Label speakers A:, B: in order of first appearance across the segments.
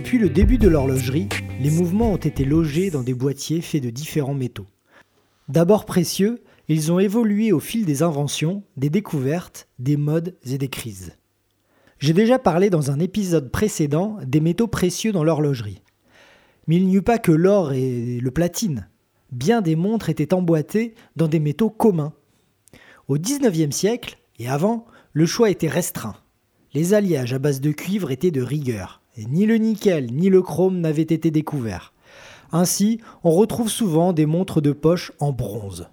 A: Depuis le début de l'horlogerie, les mouvements ont été logés dans des boîtiers faits de différents métaux. D'abord précieux, ils ont évolué au fil des inventions, des découvertes, des modes et des crises. J'ai déjà parlé dans un épisode précédent des métaux précieux dans l'horlogerie. Mais il n'y eut pas que l'or et le platine. Bien des montres étaient emboîtées dans des métaux communs. Au XIXe siècle, et avant, le choix était restreint. Les alliages à base de cuivre étaient de rigueur ni le nickel ni le chrome n'avaient été découverts. Ainsi, on retrouve souvent des montres de poche en bronze.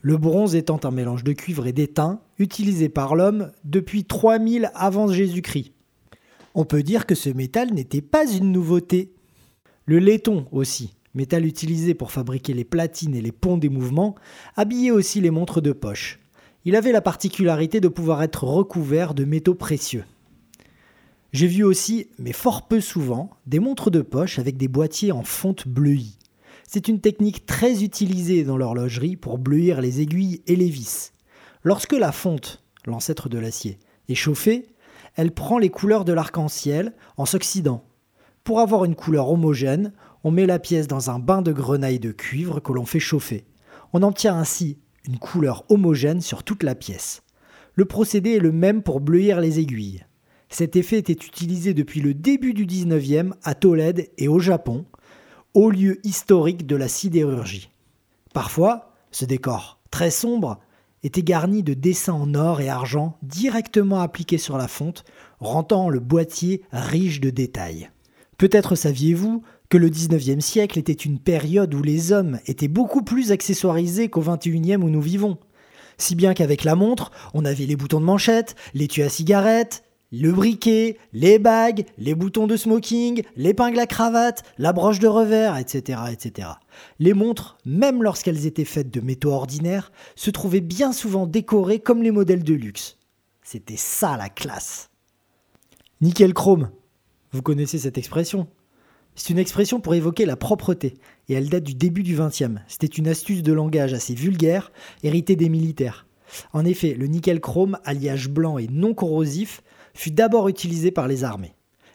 A: Le bronze étant un mélange de cuivre et d'étain utilisé par l'homme depuis 3000 avant Jésus-Christ. On peut dire que ce métal n'était pas une nouveauté. Le laiton aussi, métal utilisé pour fabriquer les platines et les ponts des mouvements, habillait aussi les montres de poche. Il avait la particularité de pouvoir être recouvert de métaux précieux. J'ai vu aussi, mais fort peu souvent, des montres de poche avec des boîtiers en fonte bleuie. C'est une technique très utilisée dans l'horlogerie pour bleuir les aiguilles et les vis. Lorsque la fonte, l'ancêtre de l'acier, est chauffée, elle prend les couleurs de l'arc-en-ciel en s'oxydant. Pour avoir une couleur homogène, on met la pièce dans un bain de grenaille de cuivre que l'on fait chauffer. On obtient ainsi une couleur homogène sur toute la pièce. Le procédé est le même pour bleuir les aiguilles. Cet effet était utilisé depuis le début du 19e à Tolède et au Japon, haut lieu historique de la sidérurgie. Parfois, ce décor, très sombre, était garni de dessins en or et argent directement appliqués sur la fonte, rendant le boîtier riche de détails. Peut-être saviez-vous que le 19e siècle était une période où les hommes étaient beaucoup plus accessoirisés qu'au 21e où nous vivons. Si bien qu'avec la montre, on avait les boutons de manchette, l'étui à cigarette, le briquet, les bagues, les boutons de smoking, l'épingle à cravate, la broche de revers, etc., etc. Les montres, même lorsqu'elles étaient faites de métaux ordinaires, se trouvaient bien souvent décorées comme les modèles de luxe. C'était ça la classe. Nickel chrome. Vous connaissez cette expression C'est une expression pour évoquer la propreté, et elle date du début du XXe. C'était une astuce de langage assez vulgaire, héritée des militaires. En effet, le nickel chrome, alliage blanc et non corrosif, fut d'abord utilisé par les armées.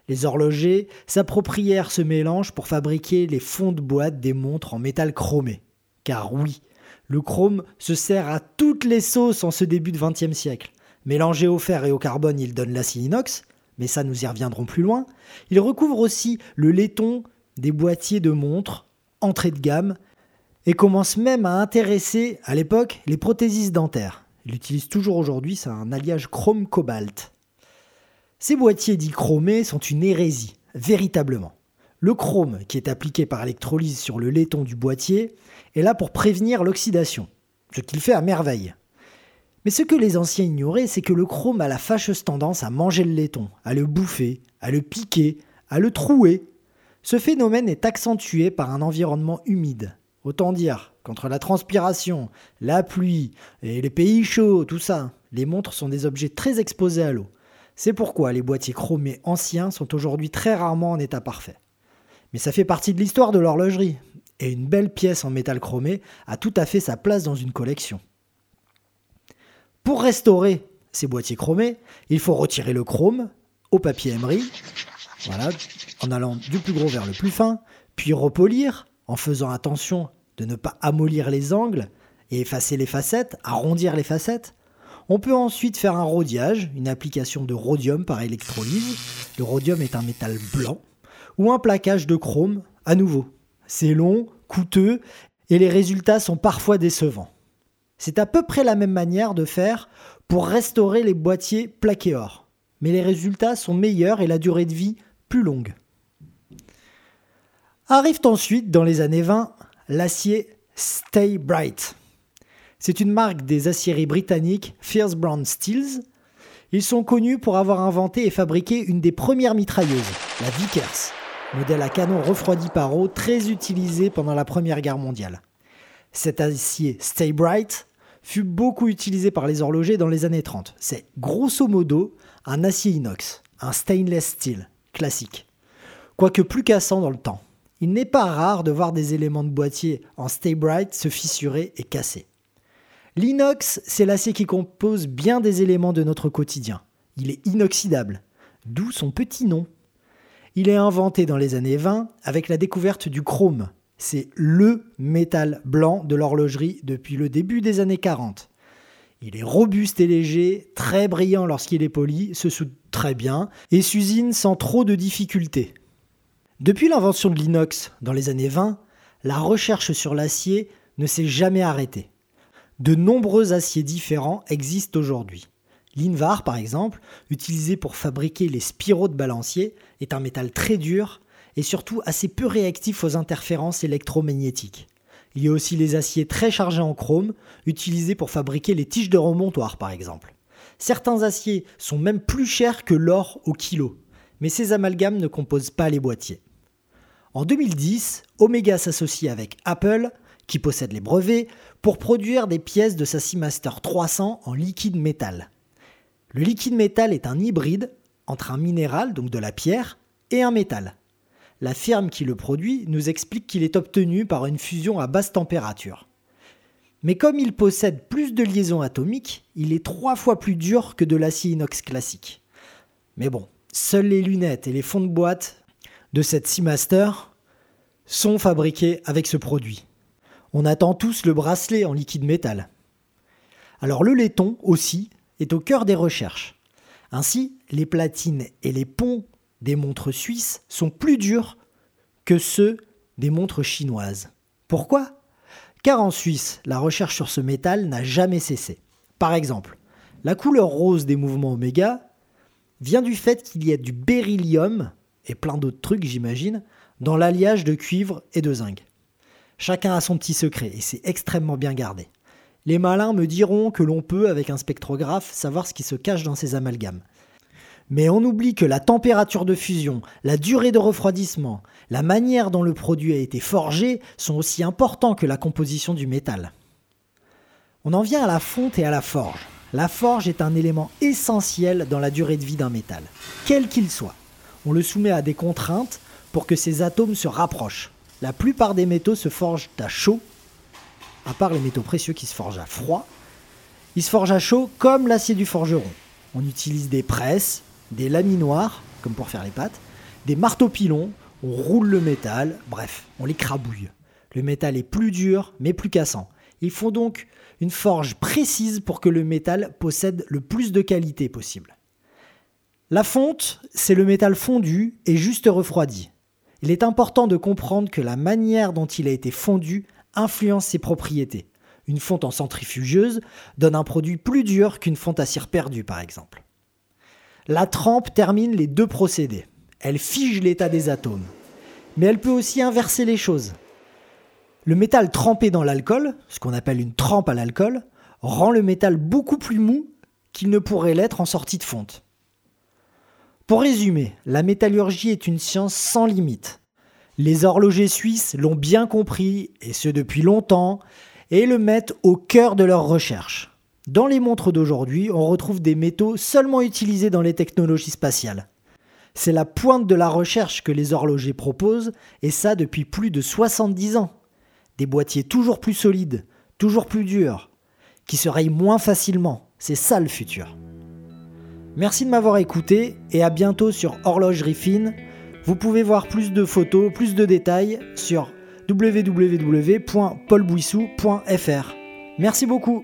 A: Les horlogers s'approprièrent ce mélange pour fabriquer les fonds de boîte des montres en métal chromé. Car oui, le chrome se sert à toutes les sauces en ce début de XXe siècle. Mélangé au fer et au carbone, il donne l'acier inox, mais ça nous y reviendrons plus loin. Il recouvre aussi le laiton des boîtiers de montres, entrée de gamme, et commence même à intéresser, à l'époque, les prothésistes dentaires. Il l'utilise toujours aujourd'hui, c'est un alliage chrome-cobalt. Ces boîtiers dits chromés sont une hérésie, véritablement. Le chrome, qui est appliqué par électrolyse sur le laiton du boîtier, est là pour prévenir l'oxydation, ce qu'il fait à merveille. Mais ce que les anciens ignoraient, c'est que le chrome a la fâcheuse tendance à manger le laiton, à le bouffer, à le piquer, à le trouer. Ce phénomène est accentué par un environnement humide. Autant dire qu'entre la transpiration, la pluie et les pays chauds, tout ça, les montres sont des objets très exposés à l'eau. C'est pourquoi les boîtiers chromés anciens sont aujourd'hui très rarement en état parfait. Mais ça fait partie de l'histoire de l'horlogerie, et une belle pièce en métal chromé a tout à fait sa place dans une collection. Pour restaurer ces boîtiers chromés, il faut retirer le chrome au papier voilà, en allant du plus gros vers le plus fin, puis repolir en faisant attention de ne pas amollir les angles et effacer les facettes, arrondir les facettes, on peut ensuite faire un rhodiage, une application de rhodium par électrolyse. Le rhodium est un métal blanc. Ou un plaquage de chrome, à nouveau. C'est long, coûteux, et les résultats sont parfois décevants. C'est à peu près la même manière de faire pour restaurer les boîtiers plaqués or. Mais les résultats sont meilleurs et la durée de vie plus longue. Arrive ensuite, dans les années 20, l'acier Stay Bright. C'est une marque des aciéries britanniques Fierce Brown Steels. Ils sont connus pour avoir inventé et fabriqué une des premières mitrailleuses, la Vickers, modèle à canon refroidi par eau très utilisé pendant la Première Guerre mondiale. Cet acier Stay Bright fut beaucoup utilisé par les horlogers dans les années 30. C'est grosso modo un acier inox, un stainless steel classique, quoique plus cassant dans le temps. Il n'est pas rare de voir des éléments de boîtier en Stay Bright se fissurer et casser. L'inox, c'est l'acier qui compose bien des éléments de notre quotidien. Il est inoxydable, d'où son petit nom. Il est inventé dans les années 20 avec la découverte du chrome. C'est LE métal blanc de l'horlogerie depuis le début des années 40. Il est robuste et léger, très brillant lorsqu'il est poli, se soude très bien et s'usine sans trop de difficultés. Depuis l'invention de l'inox dans les années 20, la recherche sur l'acier ne s'est jamais arrêtée. De nombreux aciers différents existent aujourd'hui. L'invar, par exemple, utilisé pour fabriquer les spiraux de balancier, est un métal très dur et surtout assez peu réactif aux interférences électromagnétiques. Il y a aussi les aciers très chargés en chrome, utilisés pour fabriquer les tiges de remontoir par exemple. Certains aciers sont même plus chers que l'or au kilo, mais ces amalgames ne composent pas les boîtiers. En 2010, Omega s'associe avec Apple, qui possède les brevets, pour produire des pièces de sa Seamaster 300 en liquide métal. Le liquide métal est un hybride entre un minéral, donc de la pierre, et un métal. La firme qui le produit nous explique qu'il est obtenu par une fusion à basse température. Mais comme il possède plus de liaisons atomiques, il est trois fois plus dur que de l'acier inox classique. Mais bon, seules les lunettes et les fonds de boîte de cette Seamaster sont fabriqués avec ce produit. On attend tous le bracelet en liquide métal. Alors le laiton aussi est au cœur des recherches. Ainsi, les platines et les ponts des montres suisses sont plus durs que ceux des montres chinoises. Pourquoi? Car en Suisse, la recherche sur ce métal n'a jamais cessé. Par exemple, la couleur rose des mouvements oméga vient du fait qu'il y a du beryllium, et plein d'autres trucs j'imagine, dans l'alliage de cuivre et de zinc. Chacun a son petit secret et c'est extrêmement bien gardé. Les malins me diront que l'on peut, avec un spectrographe, savoir ce qui se cache dans ces amalgames. Mais on oublie que la température de fusion, la durée de refroidissement, la manière dont le produit a été forgé sont aussi importants que la composition du métal. On en vient à la fonte et à la forge. La forge est un élément essentiel dans la durée de vie d'un métal, quel qu'il soit. On le soumet à des contraintes pour que ses atomes se rapprochent. La plupart des métaux se forgent à chaud, à part les métaux précieux qui se forgent à froid. Ils se forgent à chaud comme l'acier du forgeron. On utilise des presses, des laminoirs, comme pour faire les pâtes, des marteaux pilons, on roule le métal, bref, on les crabouille. Le métal est plus dur, mais plus cassant. Il faut donc une forge précise pour que le métal possède le plus de qualité possible. La fonte, c'est le métal fondu et juste refroidi. Il est important de comprendre que la manière dont il a été fondu influence ses propriétés. Une fonte en centrifugeuse donne un produit plus dur qu'une fonte à cire perdue, par exemple. La trempe termine les deux procédés. Elle fige l'état des atomes. Mais elle peut aussi inverser les choses. Le métal trempé dans l'alcool, ce qu'on appelle une trempe à l'alcool, rend le métal beaucoup plus mou qu'il ne pourrait l'être en sortie de fonte. Pour résumer, la métallurgie est une science sans limite. Les horlogers suisses l'ont bien compris, et ce depuis longtemps, et le mettent au cœur de leurs recherches. Dans les montres d'aujourd'hui, on retrouve des métaux seulement utilisés dans les technologies spatiales. C'est la pointe de la recherche que les horlogers proposent, et ça depuis plus de 70 ans. Des boîtiers toujours plus solides, toujours plus durs, qui se rayent moins facilement. C'est ça le futur. Merci de m'avoir écouté et à bientôt sur Horlogerie Fine. Vous pouvez voir plus de photos, plus de détails sur www.paulbouissou.fr. Merci beaucoup.